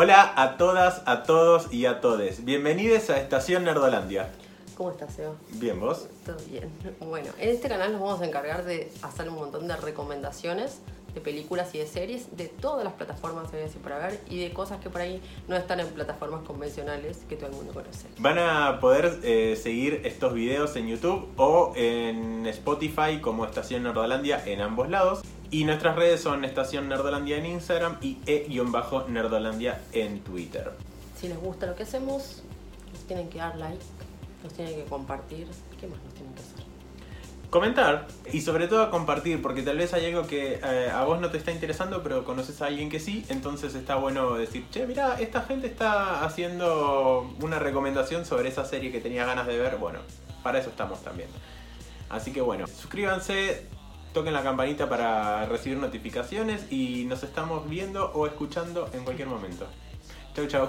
Hola a todas, a todos y a todes. Bienvenidos a Estación Nerdolandia. ¿Cómo estás, Seba? Bien, ¿vos? Todo bien. Bueno, en este canal nos vamos a encargar de hacer un montón de recomendaciones de películas y de series de todas las plataformas que hay así para ver y de cosas que por ahí no están en plataformas convencionales que todo el mundo conoce. Van a poder eh, seguir estos videos en YouTube o en Spotify como Estación Nerdolandia en ambos lados. Y nuestras redes son Estación Nerdolandia en Instagram y e-nerdolandia en Twitter. Si les gusta lo que hacemos, nos tienen que dar like, nos tienen que compartir. ¿Qué más nos tienen que hacer? Comentar y sobre todo compartir, porque tal vez hay algo que eh, a vos no te está interesando, pero conoces a alguien que sí, entonces está bueno decir, che, mira, esta gente está haciendo una recomendación sobre esa serie que tenía ganas de ver. Bueno, para eso estamos también. Así que bueno, suscríbanse, toquen la campanita para recibir notificaciones y nos estamos viendo o escuchando en cualquier momento. Chau, chau.